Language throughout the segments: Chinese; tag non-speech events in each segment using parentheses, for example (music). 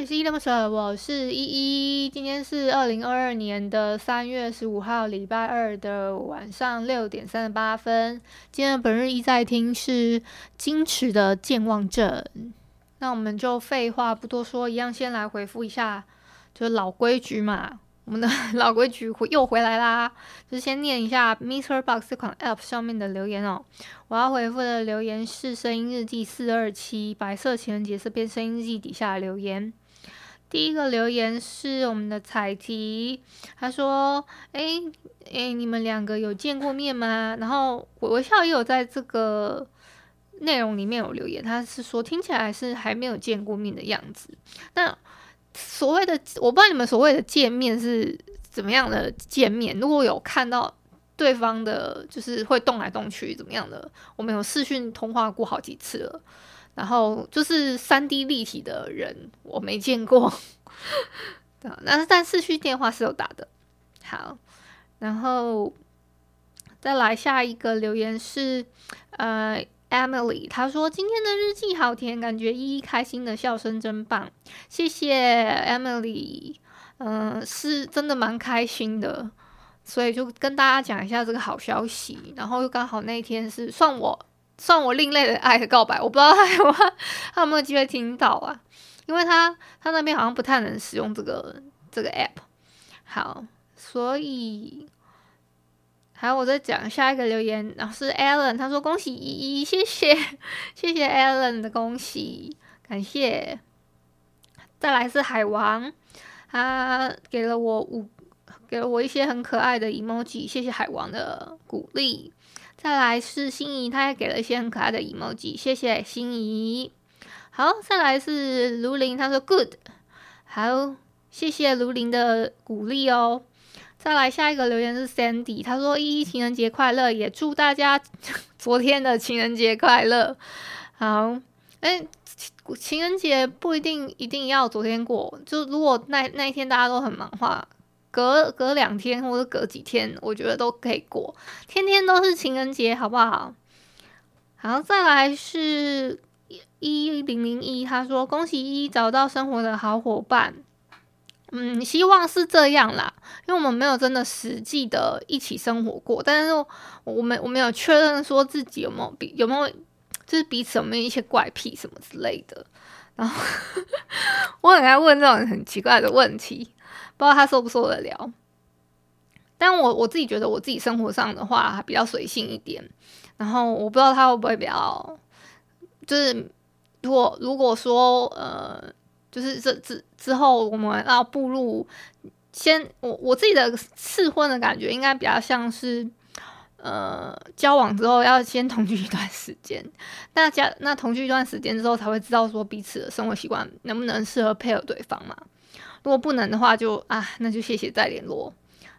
里是依依，我是依依。今天是二零二二年的三月十五号，礼拜二的晚上六点三十八分。今天的本日一在听是矜持的健忘症。那我们就废话不多说，一样先来回复一下，就是老规矩嘛。我们的 (laughs) 老规矩回又回来啦，就是先念一下 Mister Box 这款 App 上面的留言哦。我要回复的留言是《声音日记》四二七白色情人节这篇《声音日记》底下的留言。第一个留言是我们的彩提，他说：“哎哎，你们两个有见过面吗？”然后微笑也有在这个内容里面有留言，他是说听起来是还没有见过面的样子。那所谓的我不知道你们所谓的见面是怎么样的见面？如果有看到对方的，就是会动来动去怎么样的？我们有视讯通话过好几次了，然后就是三 D 立体的人我没见过，(laughs) 对，但是但视讯电话是有打的。好，然后再来下一个留言是呃。Emily，她说今天的日记好甜，感觉依依开心的笑声真棒，谢谢 Emily，嗯、是真的蛮开心的，所以就跟大家讲一下这个好消息，然后又刚好那天是算我算我另类的爱的告白，我不知道他有没有他有没有机会听到啊，因为他他那边好像不太能使用这个这个 app，好，所以。还有，我再讲下一个留言，然后是 Alan，他说恭喜依依，谢谢 (laughs) 谢谢 Alan 的恭喜，感谢。再来是海王，他给了我五，给了我一些很可爱的 emoji，谢谢海王的鼓励。再来是心仪，他也给了一些很可爱的 emoji，谢谢心仪。好，再来是卢林，他说 good，好，谢谢卢林的鼓励哦。再来下一个留言是 Sandy，他说：“依依情人节快乐，也祝大家 (laughs) 昨天的情人节快乐。”好，哎，情人节不一定一定要昨天过，就如果那那一天大家都很忙的话，隔隔两天或者隔几天，我觉得都可以过。天天都是情人节，好不好？好，再来是一零零一，他说：“恭喜依依找到生活的好伙伴。”嗯，希望是这样啦，因为我们没有真的实际的一起生活过，但是我们我们有确认说自己有没有比有没有就是彼此有没有一些怪癖什么之类的。然后 (laughs) 我很爱问这种很奇怪的问题，不知道他受不受得了。但我我自己觉得我自己生活上的话还比较随性一点，然后我不知道他会不会比较就是如果如果说呃。就是这之之后，我们要步入先我我自己的试婚的感觉，应该比较像是呃交往之后要先同居一段时间，大家那同居一段时间之后才会知道说彼此的生活习惯能不能适合配合对方嘛。如果不能的话就，啊那就谢谢再联络，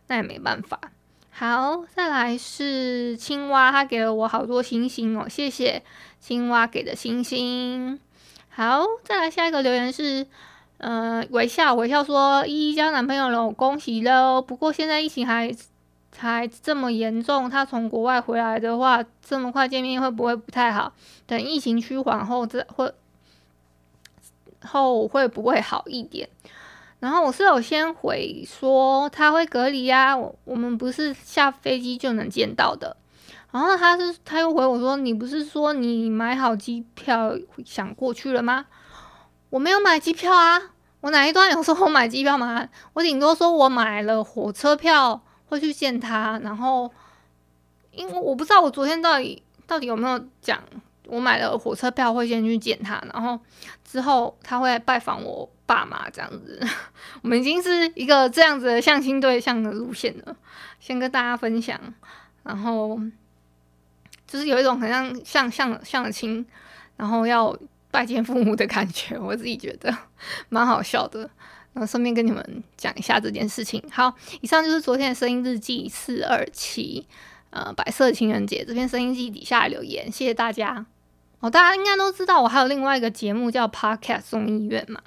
那也没办法。好，再来是青蛙，他给了我好多星星哦，谢谢青蛙给的星星。好，再来下一个留言是，呃，微笑微笑说依依交男朋友了，恭喜喽！不过现在疫情还还这么严重，他从国外回来的话，这么快见面会不会不太好？等疫情趋缓后再会后会不会好一点？然后我是有先回说他会隔离呀，我我们不是下飞机就能见到的。然后他是他又回我说：“你不是说你买好机票想过去了吗？”我没有买机票啊！我哪一段有说我买机票吗？我顶多说我买了火车票会去见他。然后，因为我不知道我昨天到底到底有没有讲我买了火车票会先去见他，然后之后他会拜访我爸妈这样子。(laughs) 我们已经是一个这样子的相亲对象的路线了，先跟大家分享，然后。就是有一种很像像像相亲，然后要拜见父母的感觉，我自己觉得 (laughs) 蛮好笑的。然后顺便跟你们讲一下这件事情。好，以上就是昨天的声音日记四二七，呃，白色情人节这篇声音记底下留言，谢谢大家。哦，大家应该都知道，我还有另外一个节目叫 Podcast 送医院嘛。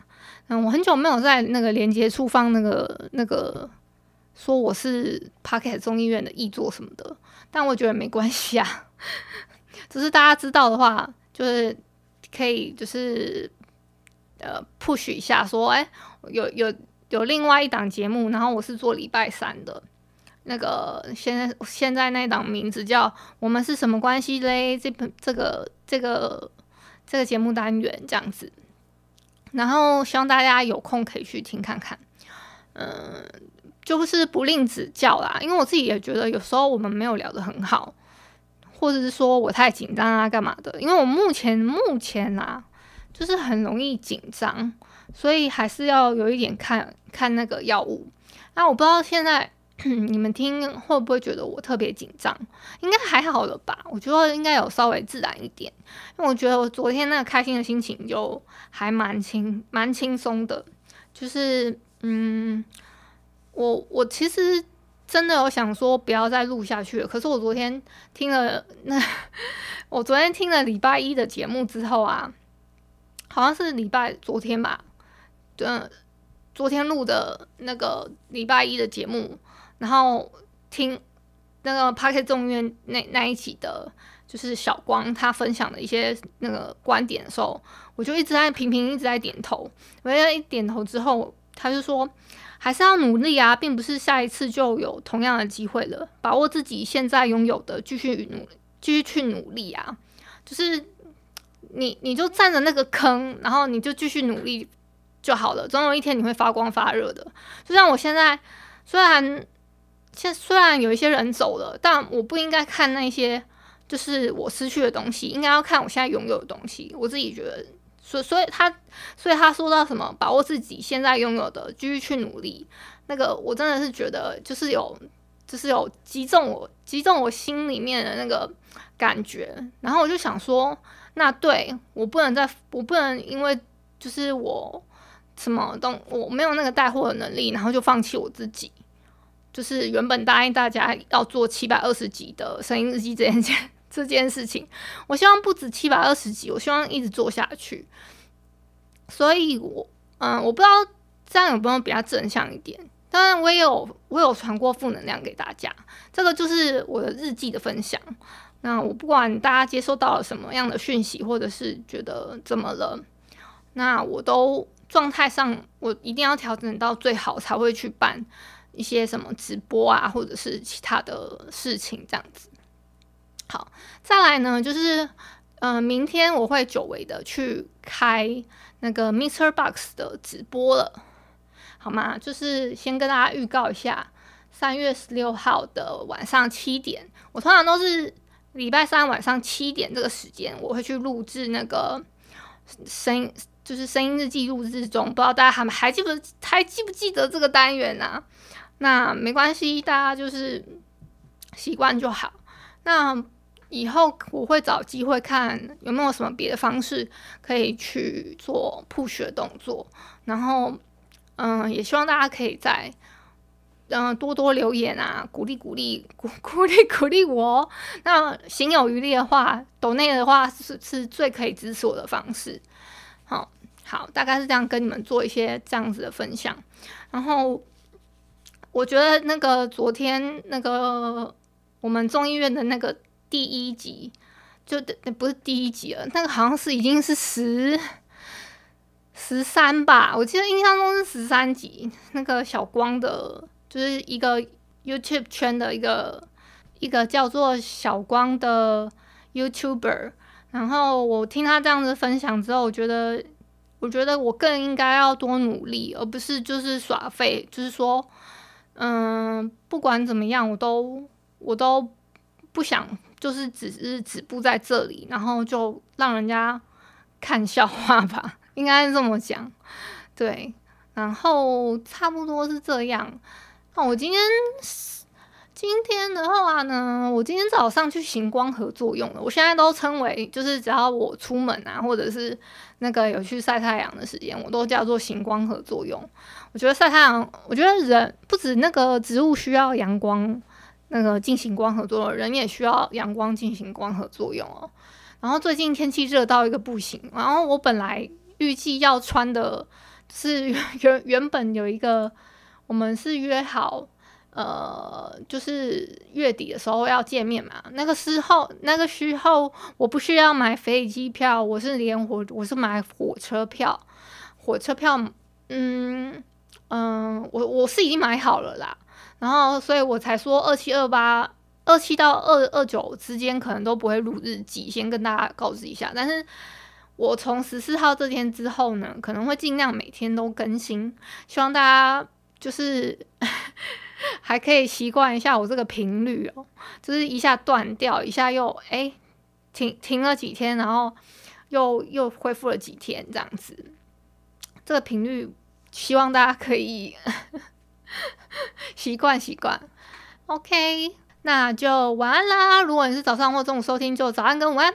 嗯，我很久没有在那个连接处放那个那个说我是 Podcast 综艺院的译作什么的，但我觉得没关系啊。(laughs) 只是大家知道的话，就是可以就是呃 push 一下，说，哎，有有有另外一档节目，然后我是做礼拜三的，那个现在现在那档名字叫《我们是什么关系嘞》，这本这个这个这个节目单元这样子，然后希望大家有空可以去听看看，嗯，就是不吝指教啦，因为我自己也觉得有时候我们没有聊得很好。或者是说我太紧张啊，干嘛的？因为我目前目前啊，就是很容易紧张，所以还是要有一点看看那个药物。那我不知道现在 (clears throat) 你们听会不会觉得我特别紧张？应该还好了吧？我觉得应该有稍微自然一点，因为我觉得我昨天那个开心的心情就还蛮轻蛮轻松的，就是嗯，我我其实。真的有想说不要再录下去了，可是我昨天听了那，(laughs) 我昨天听了礼拜一的节目之后啊，好像是礼拜昨天吧，嗯，昨天录的那个礼拜一的节目，然后听那个 Podcast 众院那那一期的，就是小光他分享的一些那个观点的时候，我就一直在频频一直在点头，我一点头之后，他就说。还是要努力啊，并不是下一次就有同样的机会了。把握自己现在拥有的，继续努，继续去努力啊！就是你，你就站着那个坑，然后你就继续努力就好了。总有一天你会发光发热的。就像我现在，虽然现虽然有一些人走了，但我不应该看那些就是我失去的东西，应该要看我现在拥有的东西。我自己觉得。所所以他，所以他说到什么，把握自己现在拥有的，继续去努力。那个我真的是觉得，就是有，就是有击中我，击中我心里面的那个感觉。然后我就想说，那对我不能再，我不能因为就是我什么东，我没有那个带货的能力，然后就放弃我自己。就是原本答应大家要做七百二十集的声音日记这件事。(laughs) 这件事情，我希望不止七百二十集，我希望一直做下去。所以我，我嗯，我不知道这样有没有比较正向一点。当然，我也有我有传过负能量给大家，这个就是我的日记的分享。那我不管大家接收到了什么样的讯息，或者是觉得怎么了，那我都状态上我一定要调整到最好，才会去办一些什么直播啊，或者是其他的事情这样子。好，再来呢，就是，嗯、明天我会久违的去开那个 Mr. Box 的直播了，好吗？就是先跟大家预告一下，三月十六号的晚上七点，我通常都是礼拜三晚上七点这个时间，我会去录制那个声音，就是声音日记录制中，不知道大家还还记不还记不记得这个单元啊？那没关系，大家就是习惯就好。那以后我会找机会看有没有什么别的方式可以去做 push 的动作，然后，嗯，也希望大家可以在，嗯，多多留言啊，鼓励鼓励鼓鼓励鼓励我。那行有余力的话，抖内的话是是最可以支持我的方式。好，好，大概是这样跟你们做一些这样子的分享。然后，我觉得那个昨天那个我们众议院的那个。第一集就不是第一集了，那个好像是已经是十十三吧，我记得印象中是十三集。那个小光的，就是一个 YouTube 圈的一个一个叫做小光的 YouTuber。然后我听他这样子分享之后，我觉得我觉得我更应该要多努力，而不是就是耍废。就是说，嗯，不管怎么样，我都我都不想。就是只是止步在这里，然后就让人家 (laughs) 看笑话吧，应该是这么讲。对，然后差不多是这样。那我今天今天的话呢，我今天早上去行光合作用了。我现在都称为，就是只要我出门啊，或者是那个有去晒太阳的时间，我都叫做行光合作用。我觉得晒太阳，我觉得人不止那个植物需要阳光。那个进行光合作用，人也需要阳光进行光合作用哦。然后最近天气热到一个不行，然后我本来预计要穿的是原原本有一个，我们是约好，呃，就是月底的时候要见面嘛。那个时候，那个时候我不需要买飞机票，我是连火，我是买火车票。火车票，嗯嗯，我我是已经买好了啦，然后所以我才说二七二八二七到二二九之间可能都不会录日记，先跟大家告知一下。但是我从十四号这天之后呢，可能会尽量每天都更新，希望大家就是还可以习惯一下我这个频率哦，就是一下断掉，一下又哎停停了几天，然后又又恢复了几天这样子。这个频率，希望大家可以 (laughs) 习惯习惯。OK，那就晚安啦。如果你是早上或中午收听，就早安跟午安。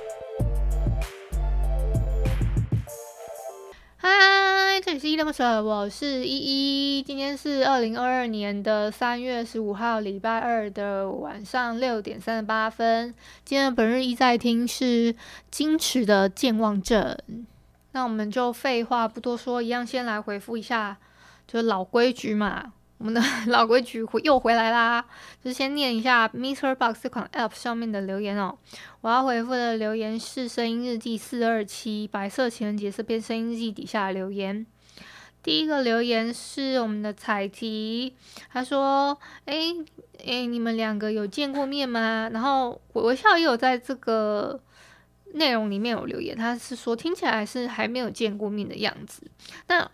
这里是依依恋不舍，我是依依。今天是二零二二年的三月十五号，礼拜二的晚上六点三十八分。今天的本日一在听是矜持的健忘症。那我们就废话不多说，一样先来回复一下，就是老规矩嘛。我们的 (laughs) 老规矩回又回来啦，就是先念一下 MixerBox 这款 App 上面的留言哦。我要回复的留言是声音日记四二七白色情人节这篇声音日记底下留言。第一个留言是我们的彩提，他说：“哎哎，你们两个有见过面吗？”然后微笑也有在这个内容里面有留言，他是说听起来是还没有见过面的样子。那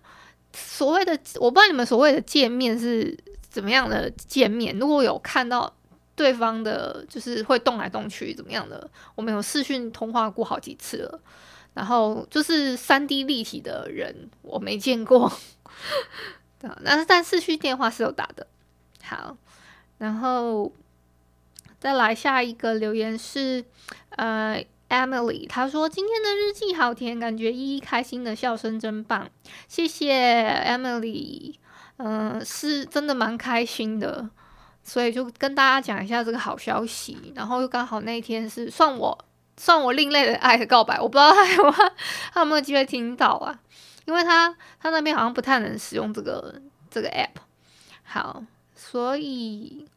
所谓的我不知道你们所谓的见面是怎么样的见面？如果有看到对方的，就是会动来动去怎么样的？我们有视讯通话过好几次了，然后就是三 D 立体的人我没见过，(laughs) 但是但市区电话是有打的。好，然后再来下一个留言是呃。Emily，她说今天的日记好甜，感觉依依开心的笑声真棒，谢谢 Emily，嗯，是真的蛮开心的，所以就跟大家讲一下这个好消息，然后又刚好那天是算我算我另类的爱的告白，我不知道他有他有没有机会听到啊，因为他他那边好像不太能使用这个这个 app，好，所以。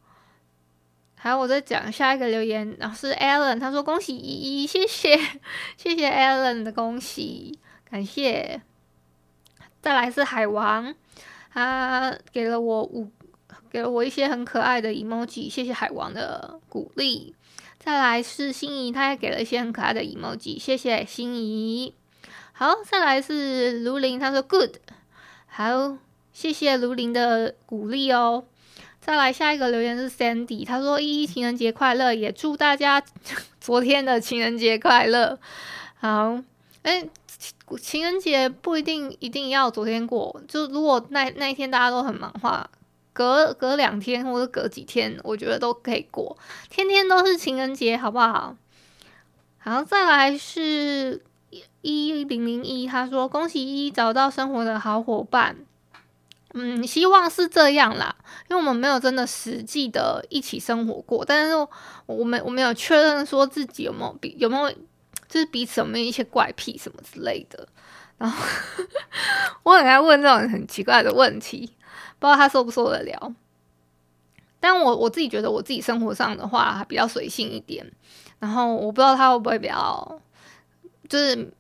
还有，我再讲下一个留言，然后是 Alan，他说恭喜依依，谢谢 (laughs) 谢谢 Alan 的恭喜，感谢。再来是海王，他给了我五，给了我一些很可爱的 emoji，谢谢海王的鼓励。再来是心仪，他也给了一些很可爱的 emoji，谢谢心仪。好，再来是卢林，他说 good，好，谢谢卢林的鼓励哦。再来下一个留言是 Sandy，他说：“依依情人节快乐，也祝大家 (laughs) 昨天的情人节快乐。”好，哎，情人节不一定一定要昨天过，就如果那那一天大家都很忙的话，隔隔两天或者隔几天，我觉得都可以过。天天都是情人节，好不好？好，再来是一零零一，他说：“恭喜依依找到生活的好伙伴。”嗯，希望是这样啦，因为我们没有真的实际的一起生活过，但是我们我们有确认说自己有没有比有没有就是彼此有没有一些怪癖什么之类的。然后 (laughs) 我很爱问这种很奇怪的问题，不知道他受不受得了。但我我自己觉得我自己生活上的话比较随性一点，然后我不知道他会不会比较就是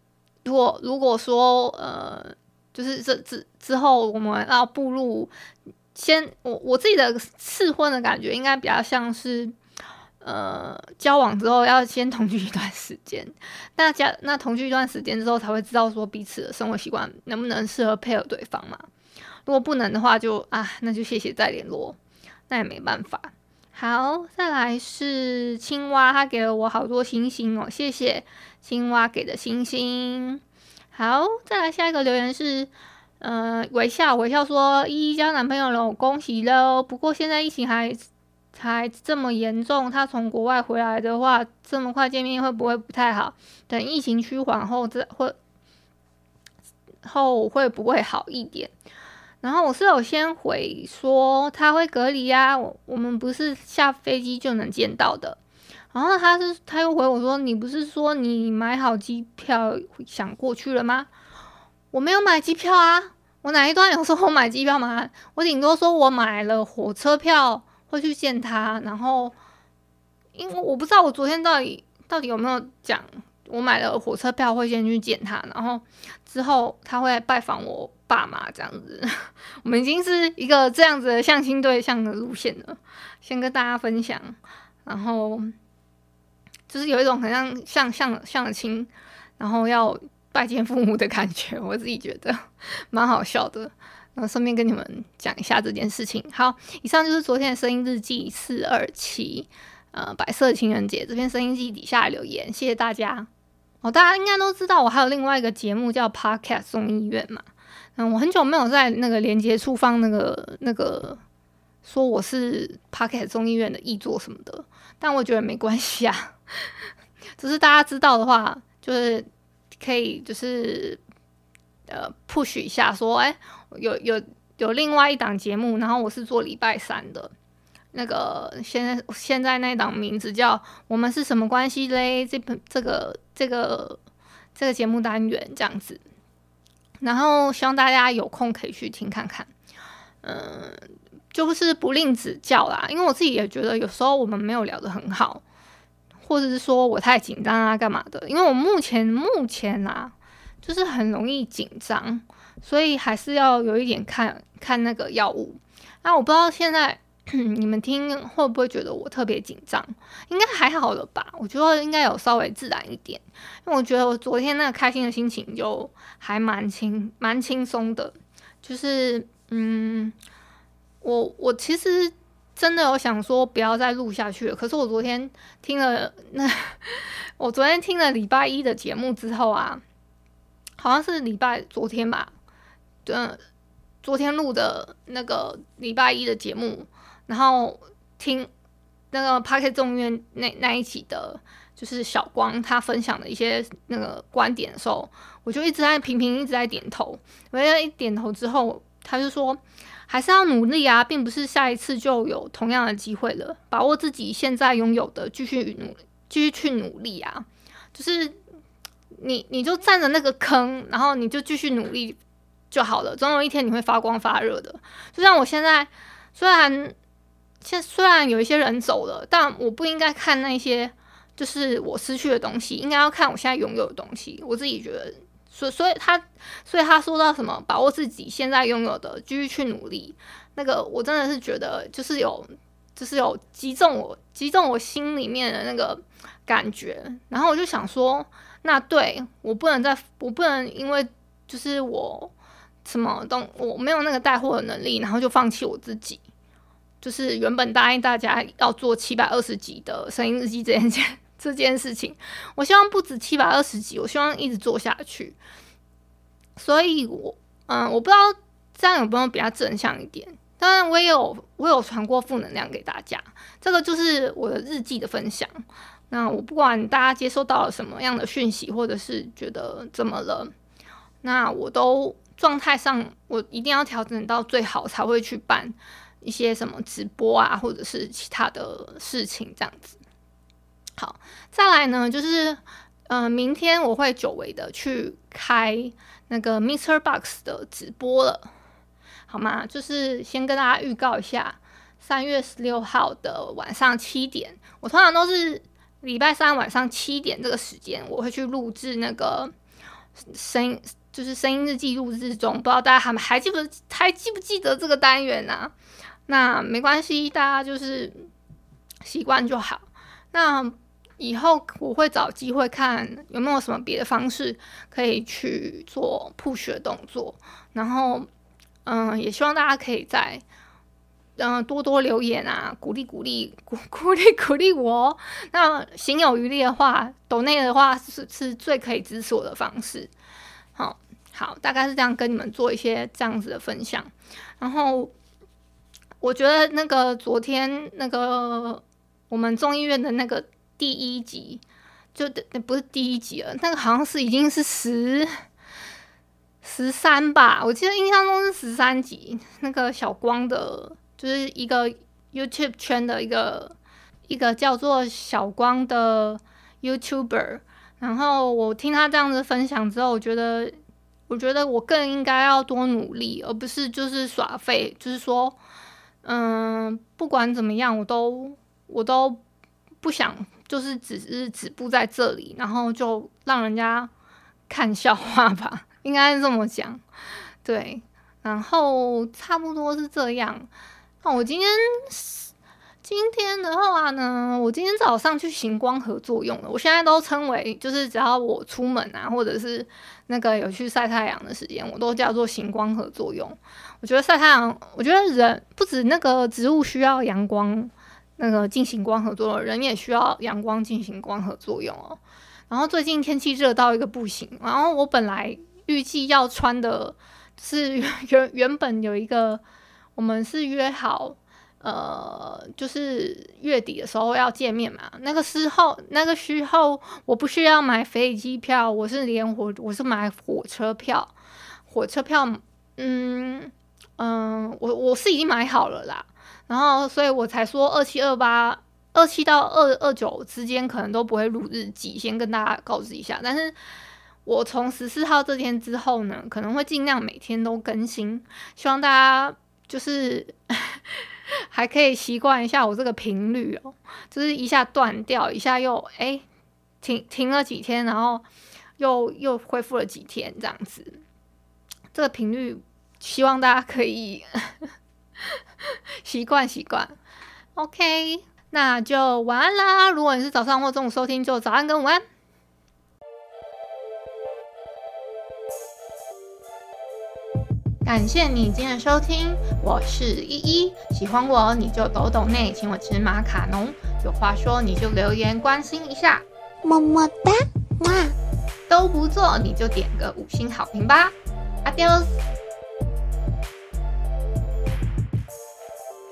如果如果说呃。就是这之之后，我们要步入先我我自己的试婚的感觉，应该比较像是呃交往之后要先同居一段时间，那家那同居一段时间之后才会知道说彼此的生活习惯能不能适合配合对方嘛。如果不能的话就，啊那就谢谢再联络，那也没办法。好，再来是青蛙，他给了我好多星星哦，谢谢青蛙给的星星。好，再来下一个留言是，呃，微笑微笑说依依交男朋友了，恭喜喽！不过现在疫情还还这么严重，他从国外回来的话，这么快见面会不会不太好？等疫情趋缓后再会后会不会好一点？然后我是有先回说他会隔离呀，我我们不是下飞机就能见到的。然后他是他又回我说：“你不是说你买好机票想过去了吗？”我没有买机票啊，我哪一段有说我买机票吗？我顶多说我买了火车票会去见他，然后因为我不知道我昨天到底到底有没有讲。我买了火车票，会先去见他，然后之后他会拜访我爸妈，这样子。(laughs) 我们已经是一个这样子的相亲对象的路线了，先跟大家分享。然后就是有一种很像像像相亲，然后要拜见父母的感觉，我自己觉得蛮好笑的。然后顺便跟你们讲一下这件事情。好，以上就是昨天的声音日记四二七，呃，白色情人节这篇声音记底下留言，谢谢大家。哦，大家应该都知道，我还有另外一个节目叫 Podcast 综艺院嘛。嗯，我很久没有在那个连接处放那个那个说我是 Podcast 综艺院的译作什么的，但我觉得没关系啊。(laughs) 只是大家知道的话，就是可以就是呃 push 一下说，说哎，有有有另外一档节目，然后我是做礼拜三的。那个现在现在那档名字叫《我们是什么关系嘞》？这本这个这个这个节目单元这样子，然后希望大家有空可以去听看看，嗯，就是不吝指教啦。因为我自己也觉得有时候我们没有聊得很好，或者是说我太紧张啊，干嘛的？因为我目前目前啊，就是很容易紧张，所以还是要有一点看看那个药物。那我不知道现在。(clears throat) 你们听会不会觉得我特别紧张？应该还好了吧？我觉得应该有稍微自然一点，因为我觉得我昨天那个开心的心情就还蛮轻蛮轻松的。就是嗯，我我其实真的有想说不要再录下去了，可是我昨天听了那 (laughs) 我昨天听了礼拜一的节目之后啊，好像是礼拜昨天吧，对，昨天录的那个礼拜一的节目。然后听那个 Podcast 综艺院那那一集的，就是小光他分享的一些那个观点的时候，我就一直在频频一直在点头。我一点头之后，他就说还是要努力啊，并不是下一次就有同样的机会了。把握自己现在拥有的，继续努，继续去努力啊。就是你你就站着那个坑，然后你就继续努力就好了。总有一天你会发光发热的。就像我现在虽然。现虽然有一些人走了，但我不应该看那些就是我失去的东西，应该要看我现在拥有的东西。我自己觉得，所所以他所以他说到什么把握自己现在拥有的，继续去努力。那个我真的是觉得就是有就是有击中我击中我心里面的那个感觉。然后我就想说，那对我不能再我不能因为就是我什么东我没有那个带货的能力，然后就放弃我自己。就是原本答应大家要做七百二十集的声音日记这件件 (laughs) 这件事情，我希望不止七百二十集，我希望一直做下去。所以我嗯，我不知道这样有没有比较正向一点。当然，我也有我有传过负能量给大家，这个就是我的日记的分享。那我不管大家接收到了什么样的讯息，或者是觉得怎么了，那我都状态上我一定要调整到最好才会去办。一些什么直播啊，或者是其他的事情这样子。好，再来呢，就是嗯、明天我会久违的去开那个 MixerBox 的直播了，好吗？就是先跟大家预告一下，三月十六号的晚上七点，我通常都是礼拜三晚上七点这个时间，我会去录制那个声音，就是声音日记录制中，不知道大家还还记不还记不记得这个单元啊？那没关系，大家就是习惯就好。那以后我会找机会看有没有什么别的方式可以去做 push 的动作。然后，嗯，也希望大家可以在嗯多多留言啊，鼓励鼓励鼓 (laughs) 鼓励鼓励我。那行有余力的话，抖内的话是是最可以支持我的方式。好，好，大概是这样跟你们做一些这样子的分享。然后。我觉得那个昨天那个我们众议院的那个第一集，就不是第一集了，那个好像是已经是十十三吧，我记得印象中是十三集。那个小光的，就是一个 YouTube 圈的一个一个叫做小光的 YouTuber，然后我听他这样子分享之后，我觉得，我觉得我更应该要多努力，而不是就是耍废，就是说，嗯，不管怎么样，我都我都不想，就是只是止步在这里，然后就让人家 (laughs) 看笑话吧，应该是这么讲，对，然后差不多是这样。那我今天今天的话呢，我今天早上去行光合作用了。我现在都称为，就是只要我出门啊，或者是那个有去晒太阳的时间，我都叫做行光合作用。我觉得晒太阳，我觉得人不止那个植物需要阳光，那个进行光合作用，人也需要阳光进行光合作用哦。然后最近天气热到一个不行，然后我本来预计要穿的是原原本有一个。我们是约好，呃，就是月底的时候要见面嘛。那个时候，那个时候我不需要买飞机票，我是连火，我是买火车票。火车票，嗯嗯，我我是已经买好了啦。然后，所以我才说二七二八，二七到二二九之间可能都不会录日记，先跟大家告知一下。但是我从十四号这天之后呢，可能会尽量每天都更新，希望大家。就是 (laughs) 还可以习惯一下我这个频率哦，就是一下断掉，一下又哎、停停了几天，然后又又恢复了几天这样子。这个频率希望大家可以 (laughs) 习惯习惯。OK，那就晚安啦。如果你是早上或中午收听，就早安跟午安。感谢你今天的收听，我是依依。喜欢我你就抖抖内，请我吃马卡龙。有话说你就留言关心一下，么么哒，哇，都不做你就点个五星好评吧。Adios。